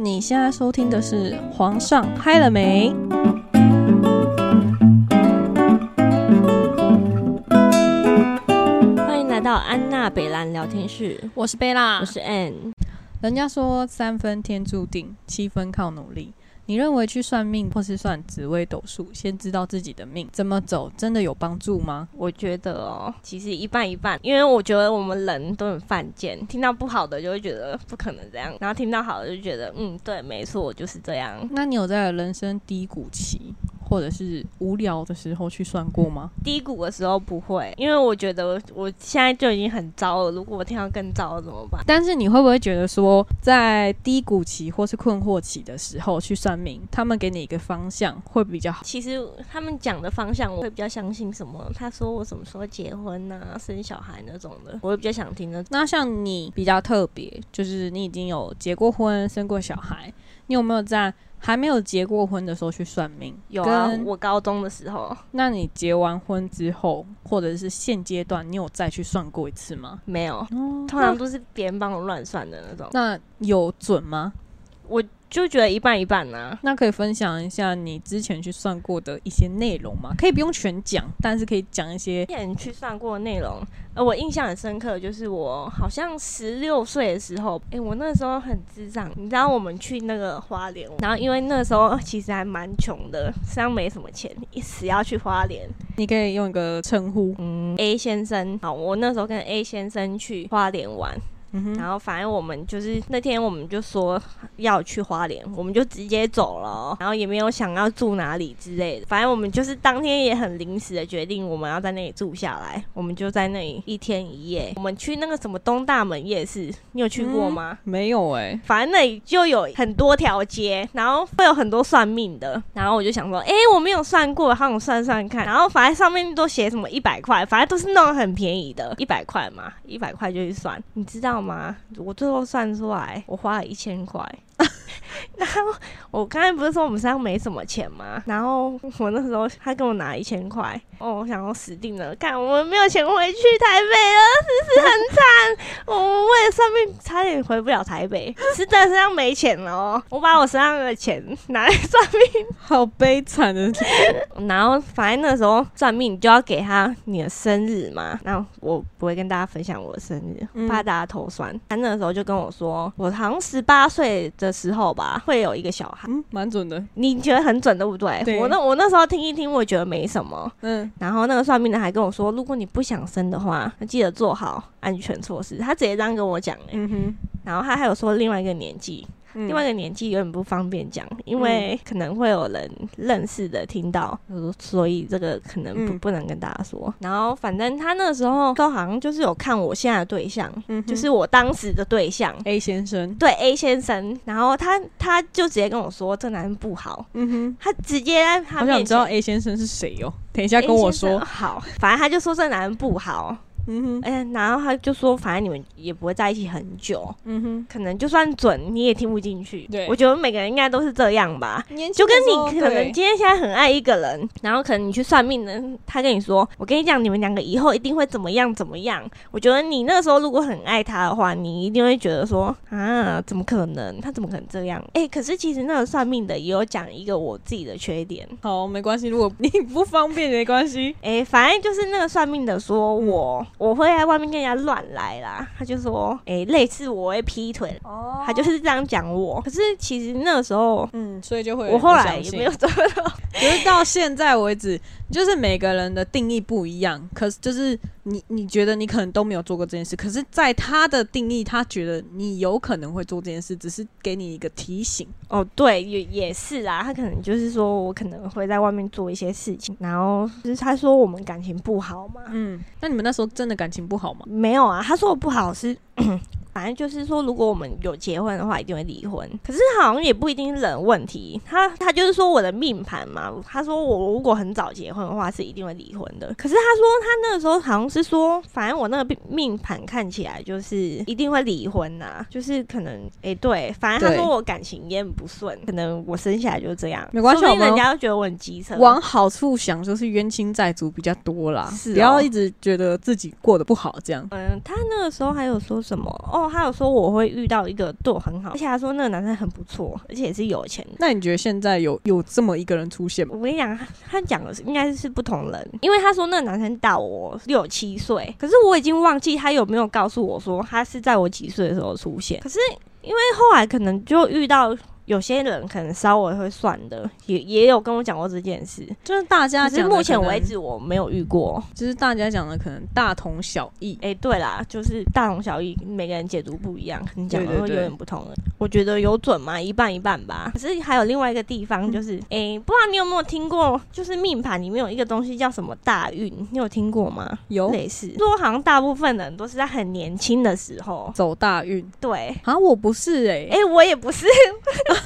你现在收听的是《皇上嗨了没》。欢迎来到安娜北兰聊天室，我是贝拉，我是 Ann。人家说三分天注定，七分靠努力。你认为去算命或是算紫微斗数，先知道自己的命怎么走，真的有帮助吗？我觉得哦，其实一半一半，因为我觉得我们人都很犯贱，听到不好的就会觉得不可能这样，然后听到好的就觉得嗯，对，没错，就是这样。那你有在人生低谷期？或者是无聊的时候去算过吗？低谷的时候不会，因为我觉得我现在就已经很糟了。如果我听到更糟怎么办？但是你会不会觉得说，在低谷期或是困惑期的时候去算命，他们给你一个方向会比较好？其实他们讲的方向，我会比较相信什么？他说我什么时候结婚啊、生小孩那种的，我会比较想听的。那像你比较特别，就是你已经有结过婚、生过小孩，你有没有在？还没有结过婚的时候去算命，有啊，我高中的时候。那你结完婚之后，或者是现阶段，你有再去算过一次吗？没有，通常都是别人帮我乱算的那种。那有准吗？我。就觉得一半一半呢。那可以分享一下你之前去算过的一些内容吗？可以不用全讲，但是可以讲一些。之前去算过的内容，呃，我印象很深刻，就是我好像十六岁的时候，哎，我那时候很智障。你知道我们去那个花莲，然后因为那时候其实还蛮穷的，实际上没什么钱，一时要去花莲。你可以用一个称呼，嗯，A 先生。好，我那时候跟 A 先生去花莲玩。然后反正我们就是那天我们就说要去花莲，我们就直接走了，然后也没有想要住哪里之类的。反正我们就是当天也很临时的决定，我们要在那里住下来，我们就在那里一天一夜。我们去那个什么东大门夜市，你有去过吗？没有哎，反正那里就有很多条街，然后会有很多算命的。然后我就想说，哎，我没有算过，让我算算看。然后反正上面都写什么一百块，反正都是那种很便宜的，一百块嘛，一百块就去算，你知道。吗？我最后算出来，我花了一千块。我刚才不是说我们身上没什么钱吗？然后我那时候他跟我拿一千块，哦，我想要死定了，看我们没有钱回去台北了，是不是很惨？我们为了算命差点回不了台北，是真的身上没钱了哦。我把我身上的钱拿来算命，好悲惨的。然后反正那时候算命，你就要给他你的生日嘛。然后我不会跟大家分享我的生日，怕大家头酸。他那时候就跟我说，我好像十八岁的时候吧。会有一个小孩，嗯，蛮准的。你觉得很准对不对？我那我那时候听一听，我觉得没什么。嗯，然后那个算命的还跟我说，如果你不想生的话，记得做好安全措施。他直接这样跟我讲嗯哼，然后他还有说另外一个年纪。另外一个年纪有点不方便讲，因为可能会有人认识的听到，所以这个可能不不能跟大家说。然后反正他那时候都好像就是有看我现在的对象，就是我当时的对象 A 先生，对 A 先生。然后他他就直接跟我说这男人不好，嗯哼，他直接他我想知道 A 先生是谁哦，等一下跟我说好，反正他就说这男人不好。嗯哼，哎，然后他就说，反正你们也不会在一起很久，嗯哼，可能就算准你也听不进去。对，我觉得每个人应该都是这样吧，就跟你可能今天现在很爱一个人，然后可能你去算命的，他跟你说，我跟你讲，你们两个以后一定会怎么样怎么样。我觉得你那个时候如果很爱他的话，你一定会觉得说，啊，怎么可能？他怎么可能这样？哎，可是其实那个算命的也有讲一个我自己的缺点。好，没关系，如果你不方便没关系。哎，反正就是那个算命的说我。我会在外面跟人家乱来啦，他就说，哎，类似我会劈腿，哦，他就是这样讲我。可是其实那个时候，嗯，所以就会我后来也没有做到，可是到现在为止。就是每个人的定义不一样，可是就是你你觉得你可能都没有做过这件事，可是在他的定义，他觉得你有可能会做这件事，只是给你一个提醒。哦，对，也也是啊，他可能就是说我可能会在外面做一些事情，然后就是他说我们感情不好嘛。嗯，那你们那时候真的感情不好吗？没有啊，他说我不好是。反正就是说，如果我们有结婚的话，一定会离婚。可是好像也不一定是人问题。他他就是说我的命盘嘛。他说我如果很早结婚的话，是一定会离婚的。可是他说他那个时候好像是说，反正我那个命盘看起来就是一定会离婚呐。就是可能哎，对，反正他说我感情也很不顺，可能我生下来就是这样。没关系，人家都觉得我很机车。往好处想，就是冤亲债主比较多啦。是，不要一直觉得自己过得不好这样。嗯，他那个时候还有说什么？哦，他有说我会遇到一个对我很好，而且他说那个男生很不错，而且也是有钱的。那你觉得现在有有这么一个人出现吗？我跟你讲，他他讲的是应该是不同人，因为他说那个男生大我六七岁，可是我已经忘记他有没有告诉我说他是在我几岁的时候出现。可是因为后来可能就遇到。有些人可能稍微会算的，也也有跟我讲过这件事，就是大家讲，目前为止我没有遇过，就是大家讲的可能大同小异。哎，对啦，就是大同小异，每个人解读不一样，你讲的会有点不同的。我觉得有准吗？一半一半吧。可是还有另外一个地方，就是哎，不知道你有没有听过，就是命盘里面有一个东西叫什么大运，你有听过吗？有类似，说好像大部分人都是在很年轻的时候走大运。对，啊，我不是哎，哎，我也不是。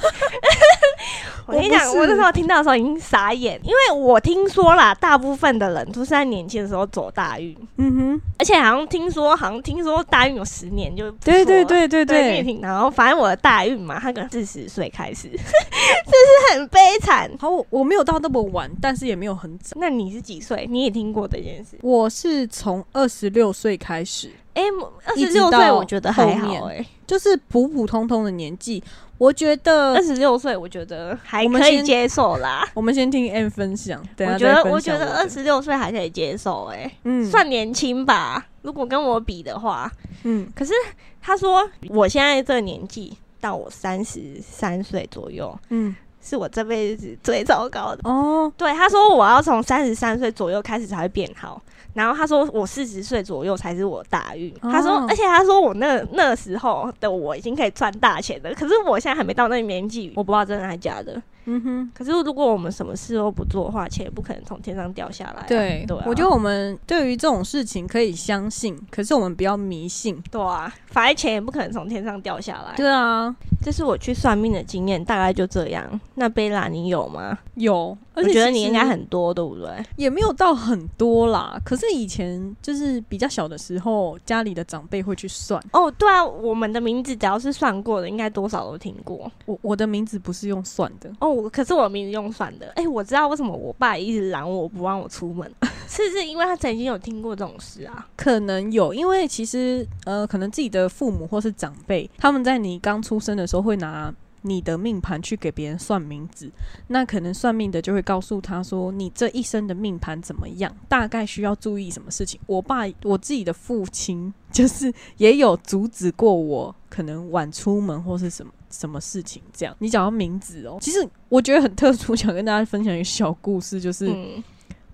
我跟你讲，我那时候听到的时候已经傻眼，因为我听说啦，大部分的人都是在年轻的时候走大运，嗯哼，而且好像听说，好像听说大运有十年就对对对对对，然后反正我的大运嘛，他可能四十岁开始，这是很悲惨。好，我没有到那么晚，但是也没有很早。那你是几岁？你也听过这件事？我是从二十六岁开始，哎，二十六岁我觉得还好，哎，就是普普通通的年纪。我觉得二十六岁，我觉得还可以接受啦。我们先听 M 分享，我觉得我觉得二十六岁还可以接受，哎，嗯，算年轻吧。如果跟我比的话，嗯，可是他说我现在这个年纪到我三十三岁左右，嗯，是我这辈子最糟糕的哦。对，他说我要从三十三岁左右开始才会变好。然后他说我四十岁左右才是我大运。他说，而且他说我那那时候的我已经可以赚大钱了。可是我现在还没到那个年纪，我不知道真的还是假的。嗯哼，可是如果我们什么事都不做的话，钱也不可能从天上掉下来。对，我觉得我们对于这种事情可以相信，可是我们不要迷信。对啊，反正钱也不可能从天上掉下来。对啊，这是我去算命的经验，大概就这样。那贝拉，你有吗？有，而且觉得你应该很多，对不对？也没有到很多啦。可是以前就是比较小的时候，家里的长辈会去算。哦，对啊，我们的名字只要是算过的，应该多少都听过。我我的名字不是用算的哦。可是我名字用算的，哎，我知道为什么我爸一直拦我不让我出门，是不是因为他曾经有听过这种事啊？可能有，因为其实呃，可能自己的父母或是长辈，他们在你刚出生的时候会拿你的命盘去给别人算名字，那可能算命的就会告诉他说，你这一生的命盘怎么样，大概需要注意什么事情。我爸我自己的父亲就是也有阻止过我，可能晚出门或是什么。什么事情？这样，你讲到名字哦，其实我觉得很特殊，想跟大家分享一个小故事，就是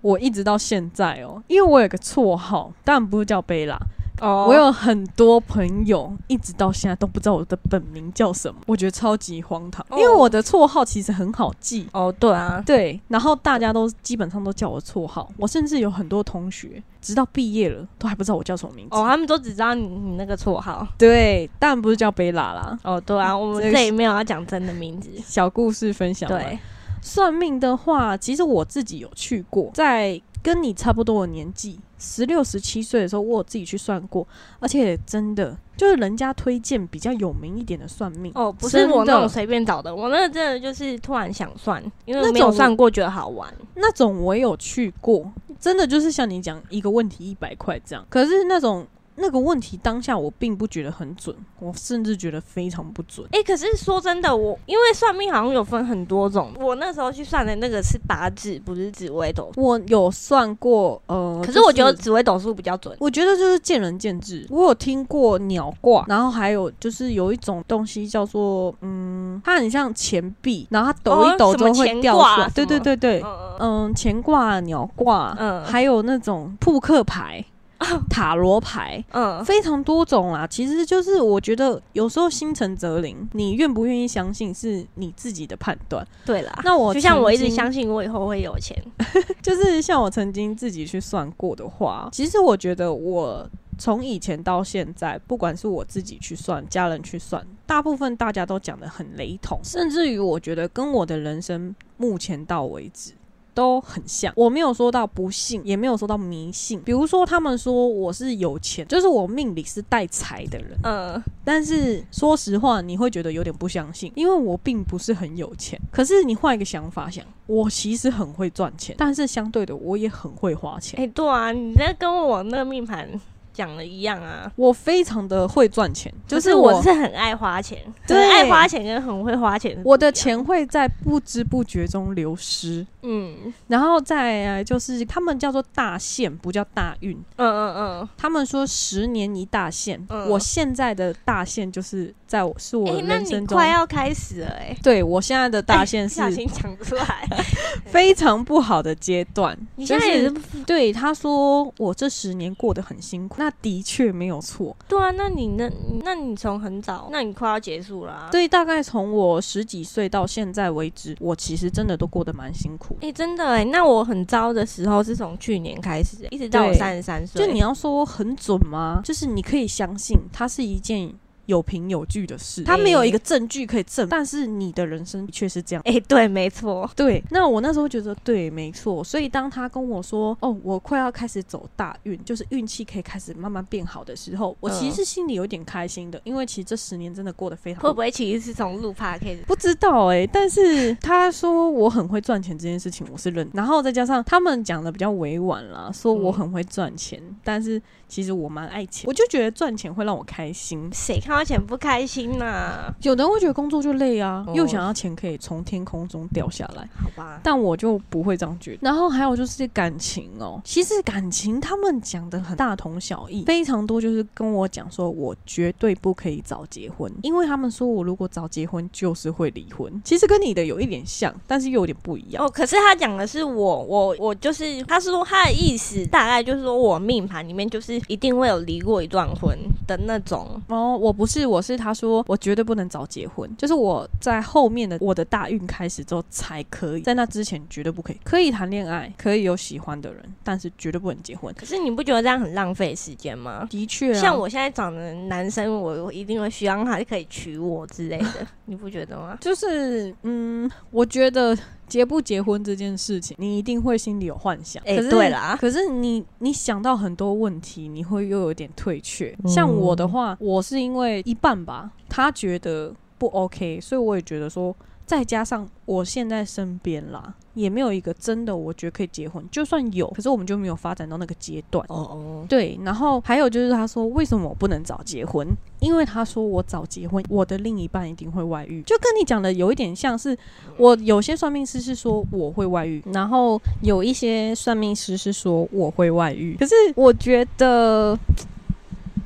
我一直到现在哦，因为我有个绰号，当然不是叫贝拉。哦，我有很多朋友一直到现在都不知道我的本名叫什么，我觉得超级荒唐。因为我的绰号其实很好记哦，对啊，对，然后大家都基本上都叫我绰号，我甚至有很多同学直到毕业了都还不知道我叫什么名字哦，他们都只知道你你那个绰号，对，当然不是叫贝拉啦。哦，对啊，我们这里没有要讲真的名字，小故事分享。对，算命的话，其实我自己有去过，在。跟你差不多的年纪，十六、十七岁的时候，我自己去算过，而且真的就是人家推荐比较有名一点的算命哦，不是我那种随便找的，我那个真的就是突然想算，因为没有算过觉得好玩。那种我有去过，真的就是像你讲一个问题一百块这样，可是那种。那个问题当下我并不觉得很准，我甚至觉得非常不准。哎，可是说真的，我因为算命好像有分很多种，我那时候去算的那个是八字，不是紫微斗。我有算过，呃，可是我觉得紫微斗数比较准。我觉得就是见仁见智。我有听过鸟卦，然后还有就是有一种东西叫做，嗯，它很像钱币，然后它抖一抖就会掉出来。对对对对，嗯，钱卦、鸟卦，嗯，还有那种扑克牌。塔罗牌，嗯，非常多种啦。其实就是我觉得有时候心诚则灵，你愿不愿意相信是你自己的判断。对啦，那我就像我一直相信我以后会有钱，就是像我曾经自己去算过的话，其实我觉得我从以前到现在，不管是我自己去算，家人去算，大部分大家都讲的很雷同，甚至于我觉得跟我的人生目前到为止。都很像，我没有说到不信，也没有说到迷信。比如说，他们说我是有钱，就是我命里是带财的人。嗯，但是说实话，你会觉得有点不相信，因为我并不是很有钱。可是你换一个想法想，我其实很会赚钱，但是相对的，我也很会花钱。哎，对啊，你在跟我那个命盘。讲的一样啊。我非常的会赚钱，就就是是我是很爱花钱，很对爱花钱跟很会花钱。我的钱会在不知不觉中流失，嗯然后再来就是他们叫做大限，不叫大运。嗯嗯嗯，他们说十年一大限，嗯我现在的大限就是在我是我人生中，快要开始了哎、对我现在的大限是不小心讲出来。非常不好的阶段。你现在也是对他说我这十年过得很辛苦，那的确没有错。对啊？那你那那你从很早，那你快要结束了、啊。对，大概从我十几岁到现在为止，我其实真的都过得蛮辛苦的。哎、真的哎、那我很糟的时候是从去年开始，一直到我对三十三岁。就你要说很准吗？就是你可以相信它是一件有凭有据的事，他没有一个证据可以证，但是你的人生确是这样。哎、对，没错。对，那我那时候觉得对，没错。所以当他跟我说：“哦，我快要开始走大运，就是运气可以开始慢慢变好的时候”，我其实是心里有点开心的，因为其实这十年真的过得非常会不会其实是从录 p 开始？不知道哎、但是他说我很会赚钱这件事情，我是认。然后再加上他们讲的比较委婉啦，说我很会赚钱，但是其实我蛮爱钱，我就觉得赚钱会让我开心。谁看到钱不开心呐、有的人会觉得工作就累啊，哦又想要钱可以从天空中掉下来，好吧，但我就不会这样觉得。然后还有就是感情哦，其实感情他们讲的很大同小异，非常多就是跟我讲说我绝对不可以早结婚，因为他们说我如果早结婚就是会离婚。其实跟你的有一点像，但是又有点不一样。哦，可是他讲的是我，我，我就是，他是说他的意思大概就是说我命盘里面就是一定会有离过一段婚的那种。哦，我不是，我是他说我绝对不能早结婚，就是我在后面的我的大运开始之后才可以，在那之前绝对不可以。可以谈恋爱，可以有喜欢的人，但是绝对不能结婚。可是你不觉得这样很浪费时间吗？的确、啊，像我现在长的男生，我我一定会希望他可以娶我之类的，你不觉得吗？就是嗯，我觉得结不结婚这件事情，你一定会心里有幻想。哎可是对啦可是你你想到很多问题，你会又有点退却。嗯像我的话，我是因为一半吧，他觉得不 OK，所以我也觉得说。再加上我现在身边啦，也没有一个真的我觉得可以结婚，就算有，可是我们就没有发展到那个阶段。哦哦，对，然后还有就是他说为什么我不能早结婚？因为他说我早结婚，我的另一半一定会外遇，就跟你讲的有一点像是，我有些算命师是说我会外遇，然后有一些算命师是说我会外遇，可是我觉得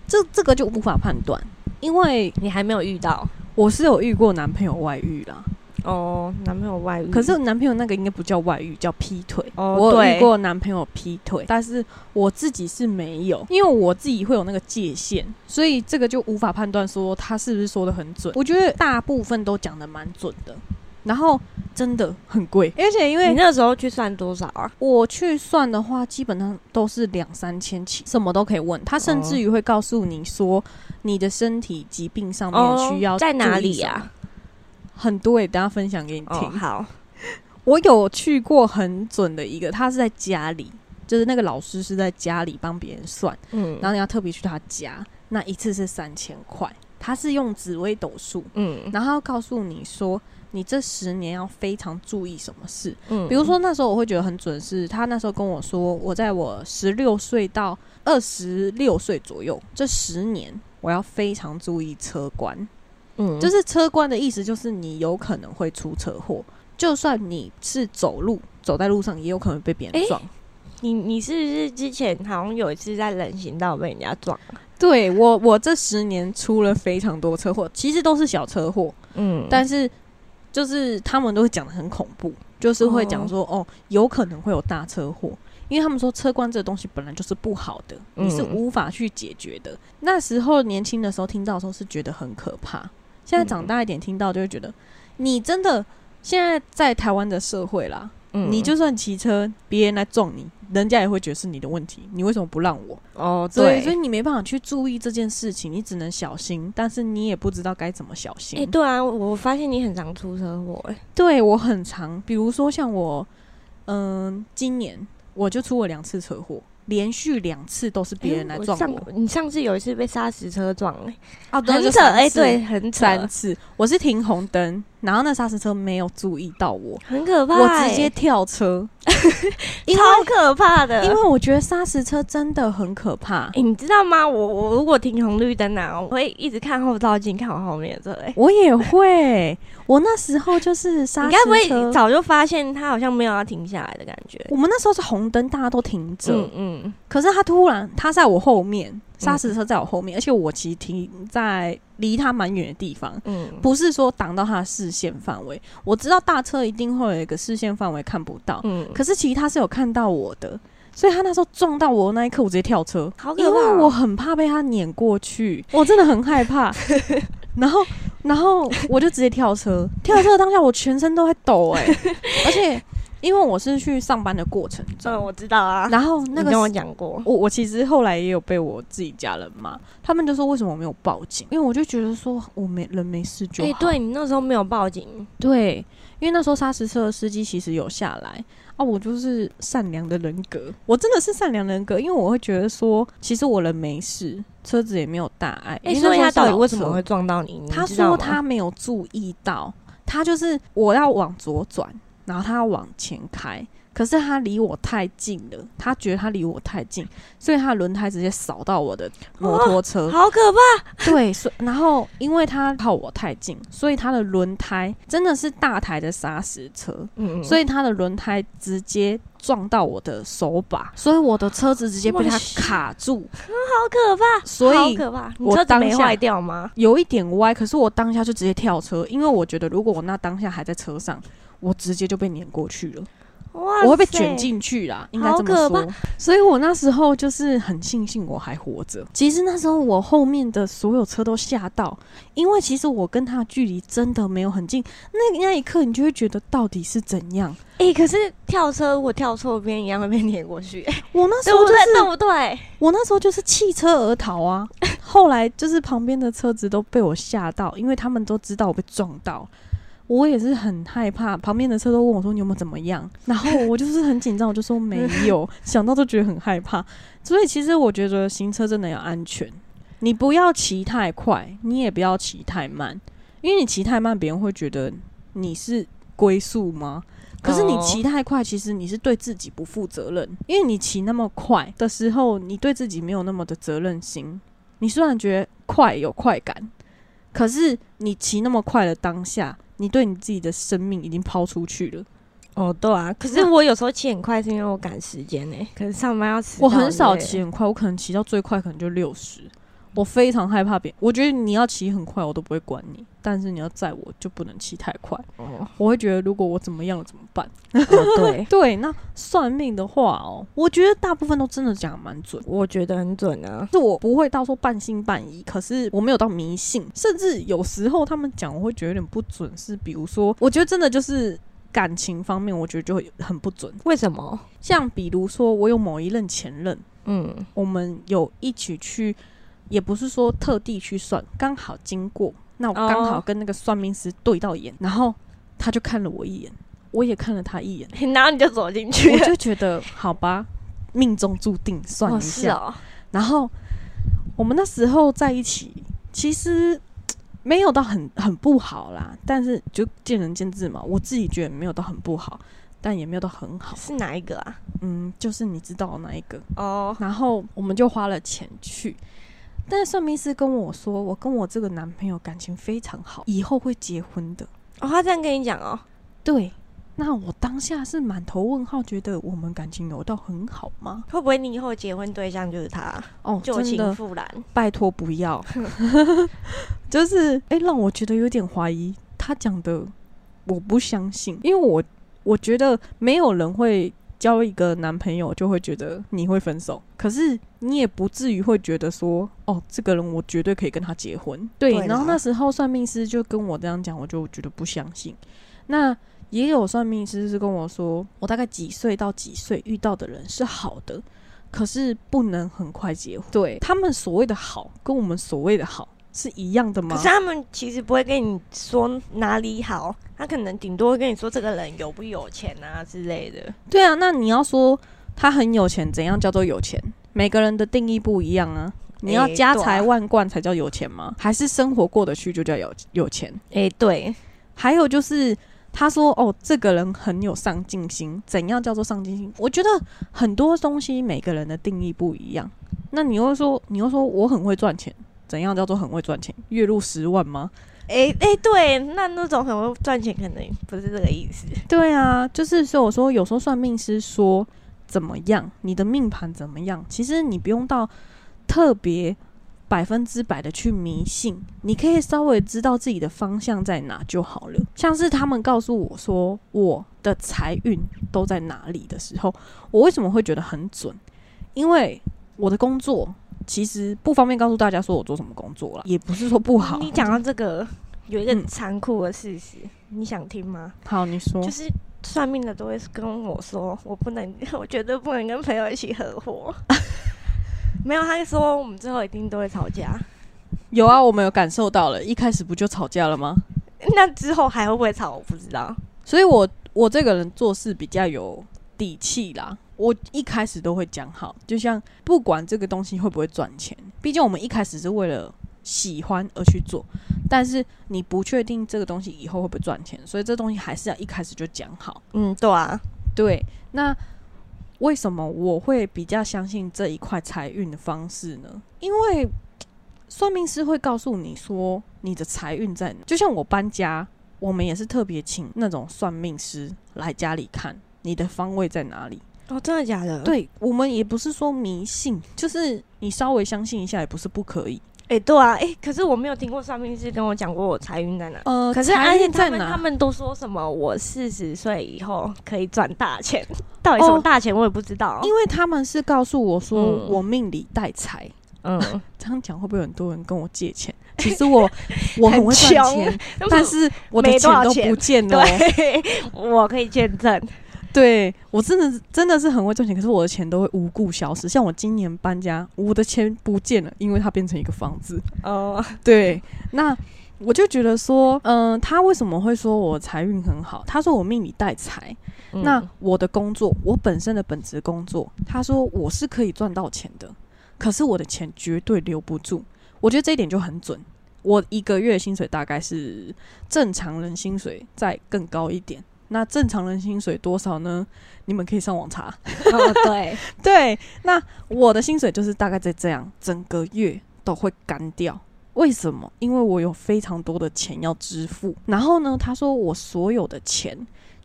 这这个就无法判断，因为你还没有遇到我是有遇过男朋友外遇啦，哦，男朋友外遇，可是男朋友那个应该不叫外遇，叫劈腿。哦我有遇过男朋友劈腿，但是我自己是没有，因为我自己会有那个界限，所以这个就无法判断说他是不是说的很准。我觉得大部分都讲的蛮准的，然后真的很贵，而且因为你那时候去算多少啊？我去算的话，基本上都是两三千起，什么都可以问。他甚至于会告诉你说你的身体疾病上面需要、哦在哪里呀、？很多诶、等一下分享给你听。哦，好，我有去过很准的一个，他是在家里，就是那个老师是在家里帮别人算，嗯，然后你要特别去他家，那一次是三千块。他是用紫微斗数，嗯然后告诉你说你这十年要非常注意什么事。嗯比如说那时候我会觉得很准是，他那时候跟我说，我在我十六岁到二十六岁左右这十年，我要非常注意车关。嗯就是车关的意思，就是你有可能会出车祸，就算你是走路走在路上，也有可能被别人诶撞。你你是不是之前好像有一次在人行道被人家撞？对我，我这十年出了非常多车祸，其实都是小车祸，嗯但是就是他们都会讲的很恐怖，就是会讲说哦有可能会有大车祸。因为他们说车关这个东西本来就是不好的，嗯你是无法去解决的。那时候年轻的时候听到的时候是觉得很可怕，现在长大一点听到就会觉得，你真的现在在台湾的社会啦，嗯。你就算骑车，别人来撞你，人家也会觉得是你的问题，你为什么不让我？哦，对，所以你没办法去注意这件事情，你只能小心，但是你也不知道该怎么小心。哎、对啊，我发现你很常出车祸，哎，对我很常，比如说像我，嗯、今年我就出了两次车祸，连续两次都是别人来撞。你上次有一次被砂石车撞，哎，啊，很扯，哎，对，很扯，三次，我是停红灯，然后那刹车车没有注意到我，很可怕、我欸，直接跳车，超可怕的。因为我觉得砂石车真的很可怕。欸你知道吗？我我如果停红绿灯啊，我会一直看后照镜，看我后面的车、欸。我也会，我那时候就是砂石你该不会车。早就发现他好像没有要停下来的感觉？我们那时候是红灯，大家都停着，嗯嗯，可是他突然他在我后面，砂石车在我后面，而且我其实停在离他蛮远的地方，嗯，不是说挡到他的视线范围。我知道大车一定会有一个视线范围看不到，嗯，可是其实他是有看到我的，所以他那时候撞到我那一刻，我直接跳车，因好可怕。哦、为我很怕被他碾过去，我真的很害怕。然后，然后我就直接跳车，跳车的当下我全身都在抖哎、而且因为我是去上班的过程中，嗯，我知道啊。然后那个你跟我讲过，我我其实后来也有被我自己家人骂，他们就说为什么我没有报警？因为我就觉得说我没人没事就哎、好。对你那时候没有报警，对，因为那时候砂石车的司机其实有下来啊，我就是善良的人格，我真的是善良人格，因为我会觉得说，其实我人没事，车子也没有大碍。哎、因为所以他到底为什么会撞到你？你他说他没有注意到，他就是我要往左转，然后他要往前开，可是他离我太近了，他觉得他离我太近，所以他的轮胎直接扫到我的摩托车。好可怕，对，所然后因为他靠我太近，所以他的轮胎真的是大台的砂石车，嗯，所以他的轮胎直接撞到我的手把，所以我的车子直接被他卡住，好可怕，所以好可怕。你我当下没坏掉吗？有一点歪，可是我当下就直接跳车，因为我觉得如果我那当下还在车上，我直接就被碾过去了，哇，我会被卷。进去啦，应该这么说。所以我那时候就是很庆幸我还活着。其实那时候我后面的所有车都吓到，因为其实我跟他的距离真的没有很近。那那一刻你就会觉得到底是怎样？哎、可是跳车如果跳错边一样会被碾过去，我那时？候就是对不对？我那时候就是弃车而逃啊。后来就是旁边的车子都被我吓到，因为他们都知道我被撞到。我也是很害怕，旁边的车都问我说你有没有怎么样，然后我就是很紧张，我就说没有，想到都觉得很害怕。所以其实我觉得行车真的要安全，你不要骑太快，你也不要骑太慢，因为你骑太慢，别人会觉得你是龟速吗？可是你哦骑太快，其实你是对自己不负责任，因为你骑那么快的时候，你对自己没有那么的责任心。你虽然觉得快有快感，可是你骑那么快的当下，你对你自己的生命已经抛出去了。哦，对啊。可是我有时候骑很快，是因为我赶时间呢、可是上班要迟到。我很少骑很快，我可能骑到最快可能就六十。我非常害怕别人，我觉得你要骑很快，我都不会管你，但是你要载我就不能骑太快。哦，我会觉得如果我怎么样了怎么办？哦对，对，那算命的话哦，我觉得大部分都真的讲得蛮准。我觉得很准啊。是我不会到说半信半疑，可是我没有到迷信，甚至有时候他们讲我会觉得有点不准，是比如说，我觉得真的就是感情方面，我觉得就会很不准。为什么？像比如说，我有某一任前任，嗯，我们有一起去，也不是说特地去算，刚好经过，那我刚好哦跟那个算命师对到眼，然后他就看了我一眼，我也看了他一眼，然后你就走进去我。就觉得好吧，命中注定，算一哦，下。然后我们那时候在一起，其实没有到很很不好啦，但是就见仁见智嘛。我自己觉得没有到很不好，但也没有到很好。是哪一个啊？嗯，就是你知道的那一个。哦，然后我们就花了钱去，但是算命师跟我说，我跟我这个男朋友感情非常好，以后会结婚的。哦，他这样跟你讲哦。对，那我当下是满头问号，觉得我们感情有到很好吗？会不会你以后结婚对象就是他？哦，旧情复燃？拜托不要，就是哎、诶让我觉得有点怀疑他讲的，我不相信，因为我我觉得没有人会交一个男朋友就会觉得你会分手，可是你也不至于会觉得说哦，这个人我绝对可以跟他结婚。对，对然后那时候算命师就跟我这样讲，我就觉得不相信。那也有算命师是跟我说，我大概几岁到几岁遇到的人是好的，可是不能很快结婚。对他们所谓的好，跟我们所谓的好是一样的吗可是？他们其实不会跟你说哪里好，他可能顶多会跟你说这个人有不有钱啊之类的。对啊，那你要说他很有钱，怎样叫做有钱？每个人的定义不一样啊。你要家财万贯才叫有钱吗？还是生活过得去就叫有有钱？哎、对，还有就是他说哦，这个人很有上进心，怎样叫做上进心？我觉得很多东西每个人的定义不一样。那你又说，你又说我很会赚钱，怎样叫做很会赚钱？月入十万吗？哎哎，对，那那种很会赚钱，可能不是这个意思。对啊，就是说，我说有时候算命师说怎么样，你的命盘怎么样，其实你不用到特别百分之百的去迷信，你可以稍微知道自己的方向在哪就好了。像是他们告诉我说我的财运都在哪里的时候，我为什么会觉得很准？因为我的工作其实不方便告诉大家说我做什么工作了，也不是说不好。你讲到这个，有一个嗯残酷的事实，你想听吗？好，你说就是算命的都会跟我说，我不能，我绝对不能跟朋友一起合伙。没有，他说我们最后一定都会吵架。有啊，我们有感受到了，一开始不就吵架了吗？那之后还会不会吵？我不知道。所以我我这个人做事比较有底气啦。我一开始都会讲好，就像不管这个东西会不会赚钱，毕竟我们一开始是为了喜欢而去做，但是你不确定这个东西以后会不会赚钱，所以这东西还是要一开始就讲好。嗯，对啊，对，那为什么我会比较相信这一块财运的方式呢？因为算命师会告诉你说你的财运在哪，就像我搬家，我们也是特别请那种算命师来家里看你的方位在哪里。哦，真的假的？，对我们也不是说迷信，就是你稍微相信一下也不是不可以。哎、对啊，哎、可是我没有听过算命师跟我讲过我财运在哪。呃，可是财而且他们运在哪？他们都说什么我四十岁以后可以赚大钱，到底什么哦大钱我也不知道。因为他们是告诉我说嗯我命里带财。嗯，这样讲会不会很多人跟我借钱？其实我 我很会赚很钱，但是我的钱都不见了我可以见证。对我真的是真的是很会赚钱，可是我的钱都会无故消失。像我今年搬家，我的钱不见了，因为它变成一个房子。哦，对，那我就觉得说，嗯、他为什么会说我财运很好？他说我命里带财。那嗯我的工作，我本身的本职工作，他说我是可以赚到钱的，可是我的钱绝对留不住。我觉得这一点就很准。我一个月薪水大概是正常人薪水再更高一点。那正常人薪水多少呢？你们可以上网查。哦，对，对，那我的薪水就是大概在这样，整个月都会干掉。为什么？因为我有非常多的钱要支付。然后呢，他说我所有的钱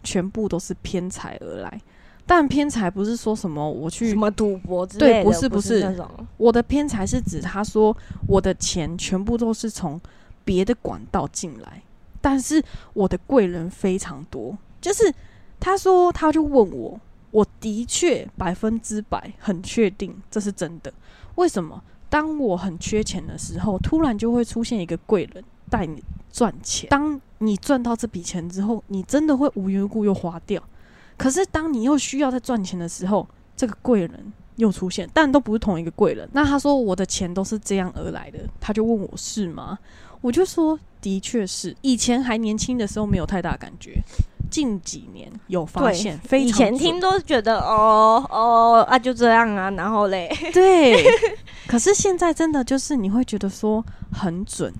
全部都是偏财而来，但偏财不是说什么我去什么赌博之类的，不不是不是那种。我的偏财是指他说我的钱全部都是从别的管道进来，但是我的贵人非常多。就是他说他就问我，我的确百分之百很确定这是真的。为什么？当我很缺钱的时候，突然就会出现一个贵人带你赚钱。当你赚到这笔钱之后，你真的会无缘无故又花掉。可是当你又需要再赚钱的时候，这个贵人又出现，但都不是同一个贵人。那他说我的钱都是这样而来的，他就问我是吗？我就说的确是。以前还年轻的时候没有太大感觉，近几年有发现，非常以前听都是觉得哦哦啊就这样啊，然后嘞，对，可是现在真的就是你会觉得说很准，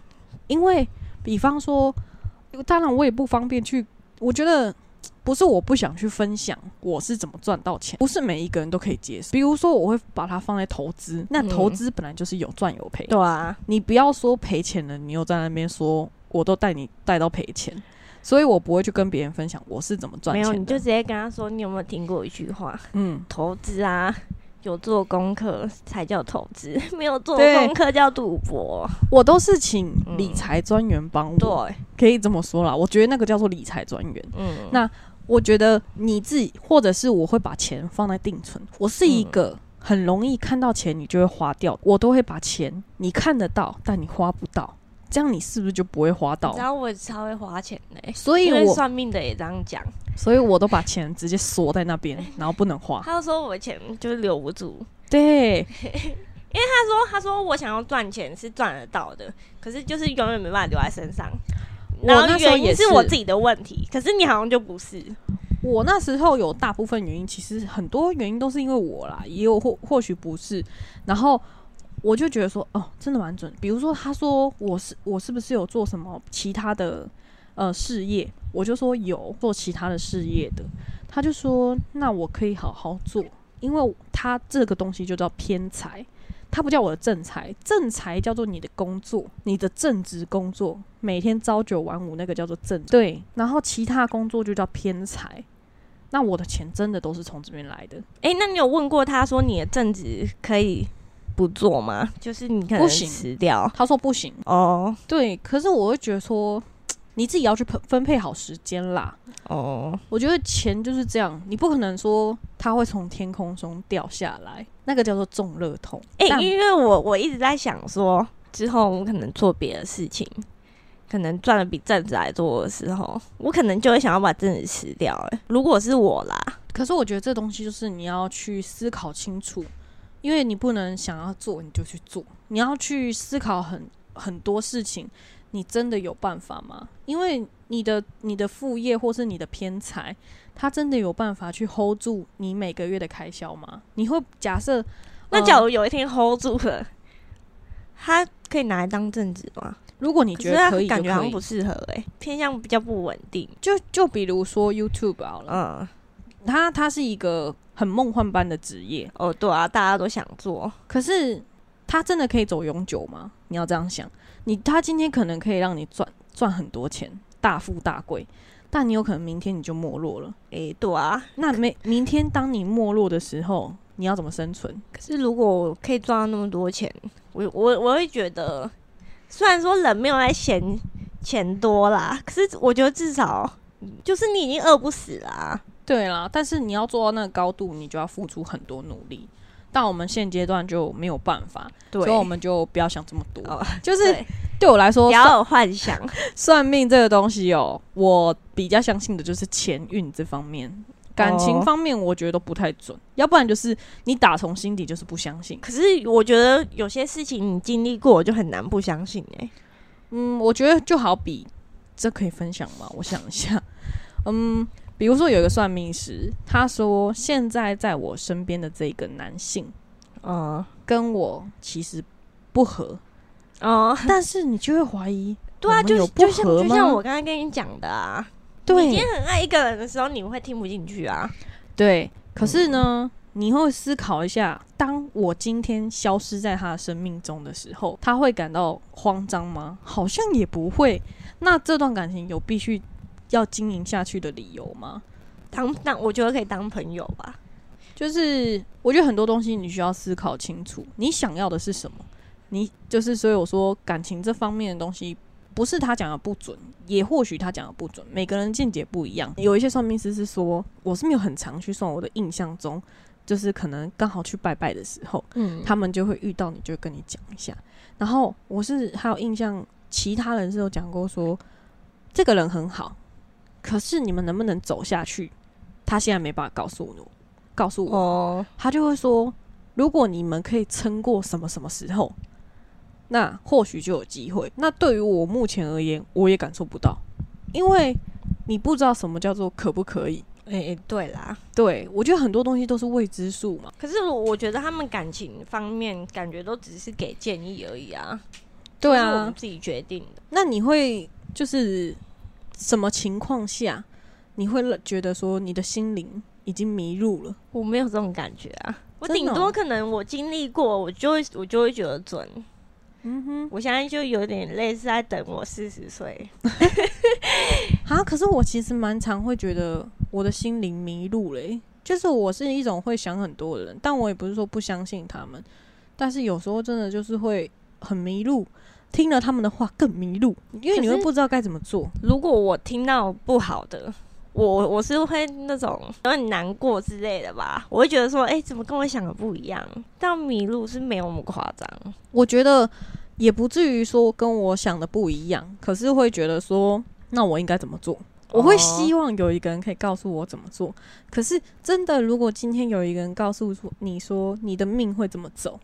因为比方说，当然我也不方便去，我觉得。不是我不想去分享我是怎么赚到钱，不是每一个人都可以接受。比如说，我会把它放在投资，那嗯投资本来就是有赚有赔。对啊，你不要说赔钱了，你又在那边说我都带你带到赔钱，所以我不会去跟别人分享我是怎么赚没有，钱的。你就直接跟他说，你有没有听过一句话？嗯，投资啊，有做功课才叫投资，没有做对功课叫赌博。我都是请嗯理财专员帮我，对，可以这么说啦。我觉得那个叫做理财专员。嗯，那我觉得你自己，或者是我会把钱放在定存。我是一个很容易看到钱你就会花掉，我都会把钱你看得到，但你花不到，这样你是不是就不会花到？然后我超会花钱的、所以我，算命的也这样讲，所以我都把钱直接锁在那边，然后不能花。他就说我的钱就是留不住。对，因为他说他说我想要赚钱是赚得到的，可是就是永远没办法留在身上。我然后那时候也原因是我自己的问题，可是你好像就不是。我那时候有大部分原因，其实很多原因都是因为我啦，也有或或许不是。然后我就觉得说，哦，真的蛮准。比如说，他说我是我是不是有做什么其他的呃事业？我就说有做其他的事业的。他就说那我可以好好做，因为他这个东西就叫偏财，他不叫我的正财，正财叫做你的工作，你的正职工作，每天朝九晚五那个叫做正对，然后其他工作就叫偏财。那我的钱真的都是从这边来的。哎、那你有问过他说你的正职可以不做吗？就是你可能不行。辞掉。他说不行，哦。对，可是我会觉得说，你自己要去分分配好时间啦。哦，我觉得钱就是这样，你不可能说它会从天空中掉下来，那个叫做中乐透。哎、但因为我我一直在想说，之后我可能做别的事情，可能赚的比正职还多的时候，我可能就会想要把正职辞掉、哎，如果是我啦，可是我觉得这东西就是你要去思考清楚，因为你不能想要做你就去做，你要去思考很很多事情，你真的有办法吗？因为你的你的副业或是你的偏财，它真的有办法去 hold 住你每个月的开销吗？你会假设那呃假如有一天 hold 住了，它可以拿来当正职吗？如果你觉得可以，可以感觉好像不适合哎、偏向比较不稳定。就就比如说 YouTube 好了，嗯，它它是一个很梦幻般的职业，哦，对啊，大家都想做，可是他真的可以走永久吗？你要这样想，你他今天可能可以让你赚赚很多钱，大富大贵，但你有可能明天你就没落了。哎、对啊。那没明天当你没落的时候，你要怎么生存？可是如果我可以赚到那么多钱，我我我会觉得，虽然说人没有在嫌钱多啦，可是我觉得至少就是你已经饿不死啦、对啦，但是你要做到那个高度，你就要付出很多努力。但我们现阶段就没有办法，所以我们就不要想这么多。哦 就是对对我来说，不要有幻想。算命这个东西哦，我比较相信的就是钱运这方面，感情哦方面我觉得都不太准，要不然就是你打从心底就是不相信。可是我觉得有些事情你经历过，我就很难不相信哎、嗯，我觉得就好比这可以分享吗？我想一下，嗯，比如说有一个算命师，他说现在在我身边的这个男性嗯跟我其实不合，哦，但是你就会怀疑，对啊，就就像就像我刚才跟你讲的啊，你对今天很爱一个人的时候，你会听不进去啊。对，可是呢，你会思考一下，当我今天消失在他的生命中的时候，他会感到慌张吗？好像也不会。那这段感情有必须要经营下去的理由吗？当那，我觉得可以当朋友吧。就是我觉得很多东西你需要思考清楚，你想要的是什么。你就是所以我说感情这方面的东西，不是他讲的不准，也或许他讲的不准，每个人见解不一样。有一些算命师是说，我是没有很常去算，我的印象中就是可能刚好去拜拜的时候，嗯他们就会遇到你，就跟你讲一下。然后我是还有印象，其他人是有讲过说，这个人很好，可是你们能不能走下去，他现在没办法告诉我，告诉我，哦，他就会说，如果你们可以撑过什么什么时候，那或许就有机会。那对于我目前而言，我也感受不到，因为你不知道什么叫做可不可以。哎、对啦。对我觉得很多东西都是未知数嘛。可是我觉得他们感情方面感觉都只是给建议而已啊。对啊我们，自己决定的。那你会就是什么情况下，你会觉得说你的心灵已经迷路了？我没有这种感觉啊。我顶多可能我经历过，我就会我就会觉得准。嗯哼，我现在就有点类似在等我四十岁。啊，可是我其实蛮常会觉得我的心灵迷路嘞、就是我是一种会想很多的人，但我也不是说不相信他们，但是有时候真的就是会很迷路，听了他们的话更迷路，因为你会不知道该怎么做。如果我听到不好的，我我是会那种有点难过之类的吧。我会觉得说，哎、怎么跟我想的不一样？但迷路是没有那么夸张。我觉得也不至于说跟我想的不一样，可是会觉得说，那我应该怎么做？我会希望有一个人可以告诉我怎么做。可是真的，如果今天有一个人告诉你说你的命会怎么走，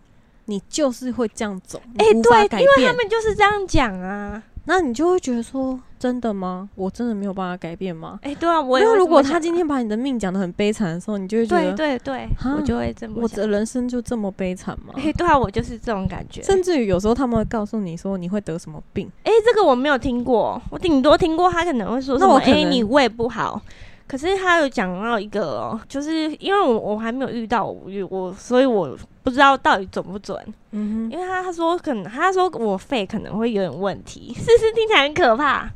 你就是会这样走，你哎、对，因为他。们就是这样讲啊。那你就会觉得说，真的吗？我真的没有办法改变吗？哎、对啊，我因为如果他今天把你的命讲得很悲惨的时候，你就会觉得，对对，对我就会这么。我的人生就这么悲惨吗？哎、对啊，我就是这种感觉。甚至于有时候他们会告诉你说你会得什么病，哎、这个我没有听过，我顶多听过他可能会说什么，哎、你胃不好。可是他有讲到一个哦，就是因为我我还没有遇到我我，所以我不知道到底准不准。嗯哼因为他他说可能他说我肺可能会有点问题，是不是听起来很可怕？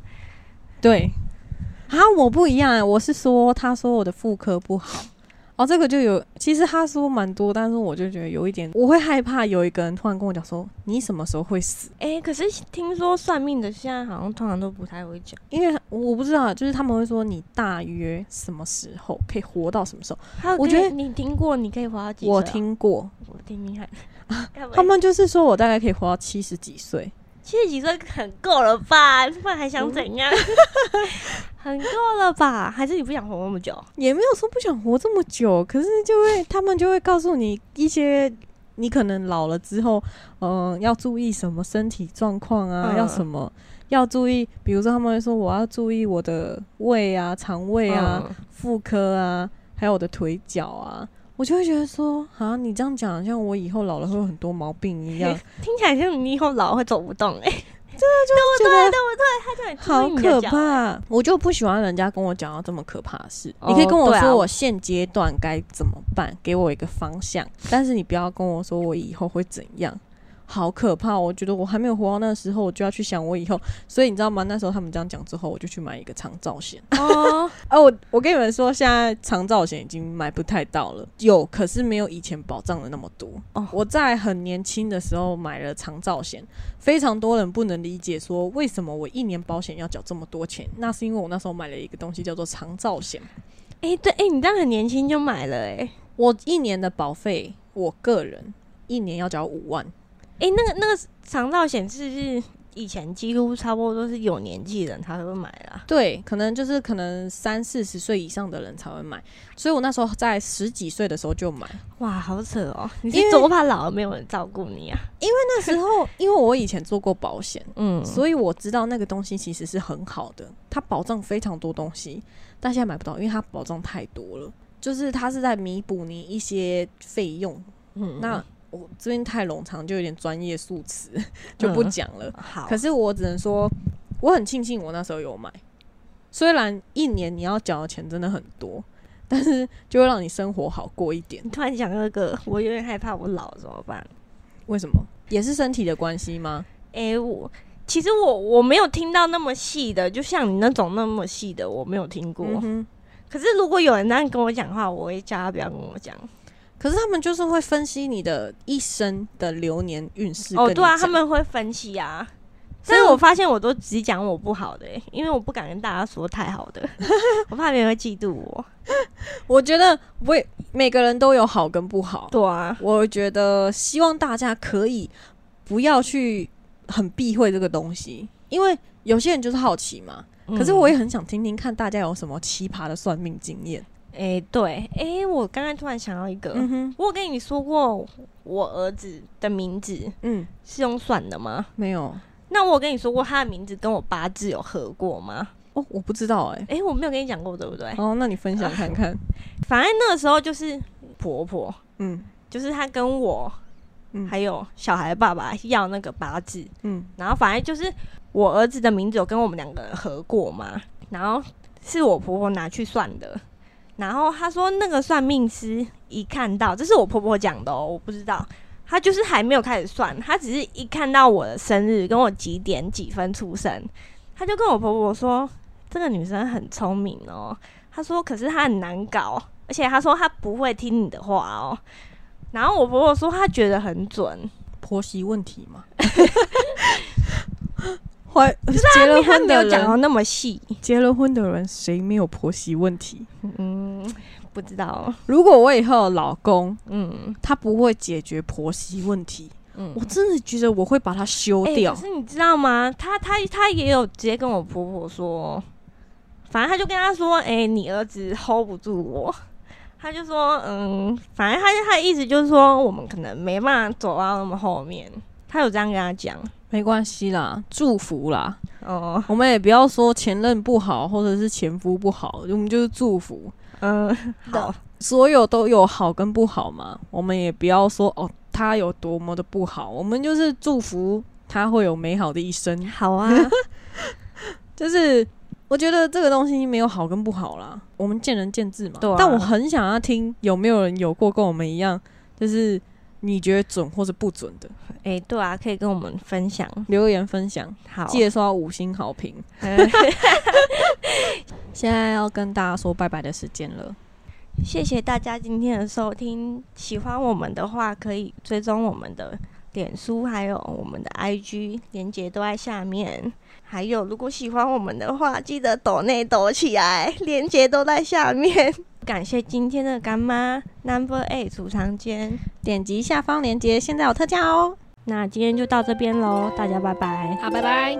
对，啊，我不一样欸，我是说，他说我的妇科不好，哦，这个就有，其实他说蛮多，但是我就觉得有一点，我会害怕有一个人突然跟我讲说，你什么时候会死？哎、可是听说算命的现在好像通常都不太会讲。因为我不知道，就是他们会说你大约什么时候可以活到什么时候，还有我觉得你听过你可以活到几岁啊？我听过，我听听看，他们就是说我大概可以活到七十几岁，七十几岁很够了吧？不然还想怎样？很够了吧？还是你不想活那么久？也没有说不想活这么久，可是就会他们就会告诉你一些你可能老了之后，嗯、要注意什么身体状况啊，嗯要什么要注意，比如说他们会说我要注意我的胃啊、肠胃啊、嗯妇科啊，还有我的腿脚啊。我就会觉得说，啊，你这样讲，像我以后老了会有很多毛病一样，听起来像你以后老会走不动哎、对，对对不对？他就很好可怕。我就不喜欢人家跟我讲到这么可怕的事。你可以跟我说我现阶段该怎么办，给我一个方向，但是你不要跟我说我以后会怎样。好可怕！我觉得我还没有活到那个时候，我就要去想我以后。所以你知道吗？那时候他们这样讲之后，我就去买一个长照险。哦，啊，我我跟你们说，现在长照险已经买不太到了，有，可是没有以前保障的那么多。哦我在很年轻的时候买了长照险，非常多人不能理解，说为什么我一年保险要缴这么多钱？那是因为我那时候买了一个东西叫做长照险，哎、对，哎、你这样很年轻就买了哎、我一年的保费，我个人一年要缴五万。哎、那个那个肠道显示是以前几乎差不多都是有年纪的人才会买啦。对，可能就是可能三四十岁以上的人才会买，所以我那时候在十几岁的时候就买。哇，好扯哦！你多怕老了没有人照顾你啊？因为那时候因为我以前做过保险，嗯，所以我知道那个东西其实是很好的，它保障非常多东西，但现在买不到，因为它保障太多了。就是它是在弥补你一些费用。嗯那我这边太冗长，就有点专业术词，就不讲了。好，可是我只能说，我很庆幸我那时候有买，虽然一年你要缴的钱真的很多，但是就会让你生活好过一点你。突然讲那个，我有点害怕，我老怎么办？为什么？也是身体的关系吗？哎、我其实我我没有听到那么细的，就像你那种那么细的，我没有听过。嗯。可是如果有人这样跟我讲话，我会叫他不要跟我讲。可是他们就是会分析你的一生的流年运势。哦，对啊，他们会分析啊。所以但是我发现我都只讲我不好的、欸，因为我不敢跟大家说太好的，我怕别人会嫉妒我。我觉得我也每个人都有好跟不好。对啊，我觉得希望大家可以不要去很避讳这个东西，因为有些人就是好奇嘛。可是我也很想听听看大家有什么奇葩的算命经验。哎、对，哎、我刚才突然想到一个，嗯，我有跟你说过我儿子的名字嗯，是用算的吗？没有那我有跟你说过他的名字跟我八字有合过吗？哦，我不知道哎、哎、我没有跟你讲过，对不对？哦，那你分享看看。反正那个时候就是婆婆，嗯就是她跟我嗯还有小孩的爸爸要那个八字，嗯然后反正就是我儿子的名字有跟我们两个人合过嘛，然后是我婆婆拿去算的，然后他说那个算命师一看到，这是我婆婆讲的哦，我不知道，她就是还没有开始算，她只是一看到我的生日跟我几点几分出生，她就跟我婆婆说这个女生很聪明哦，她说可是她很难搞，而且她说她不会听你的话哦。然后我婆婆说她觉得很准，婆媳问题嘛。怀结了她婚的没有讲到，那么细。结了婚的人谁没有婆媳问题？嗯，不知道。如果我以后有老公，嗯他不会解决婆媳问题，嗯我真的觉得我会把他休欸掉。可是你知道吗？他他他也有直接跟我婆婆说，反正他就跟他说：“哎、你儿子 hold 不住我。”他就说：“嗯，反正他他的意思就是说，我们可能没办法走到那么后面。”他有这样跟他讲。没关系啦，祝福啦。哦，我们也不要说前任不好，或者是前夫不好，我们就是祝福，嗯，好，所有都有好跟不好嘛。我们也不要说哦，他有多么的不好，我们就是祝福他会有美好的一生。好啊，就是我觉得这个东西没有好跟不好啦，我们见仁见智嘛。对啊但我很想要听有没有人有过跟我们一样，就是你觉得准或者不准的，哎、对啊，可以跟我们分享。留言分享，好，记得刷五星好评。嗯 现在要跟大家说拜拜的时间了。谢谢大家今天的收听。喜欢我们的话，可以追踪我们的脸书，还有我们的 IG，连接都在下面。还有，如果喜欢我们的话，记得抖内抖起来，连接都在下面。感谢今天的干妈 number eight 储藏间。点击下方链接现在有特价哦。那今天就到这边喽大家拜拜。好拜拜。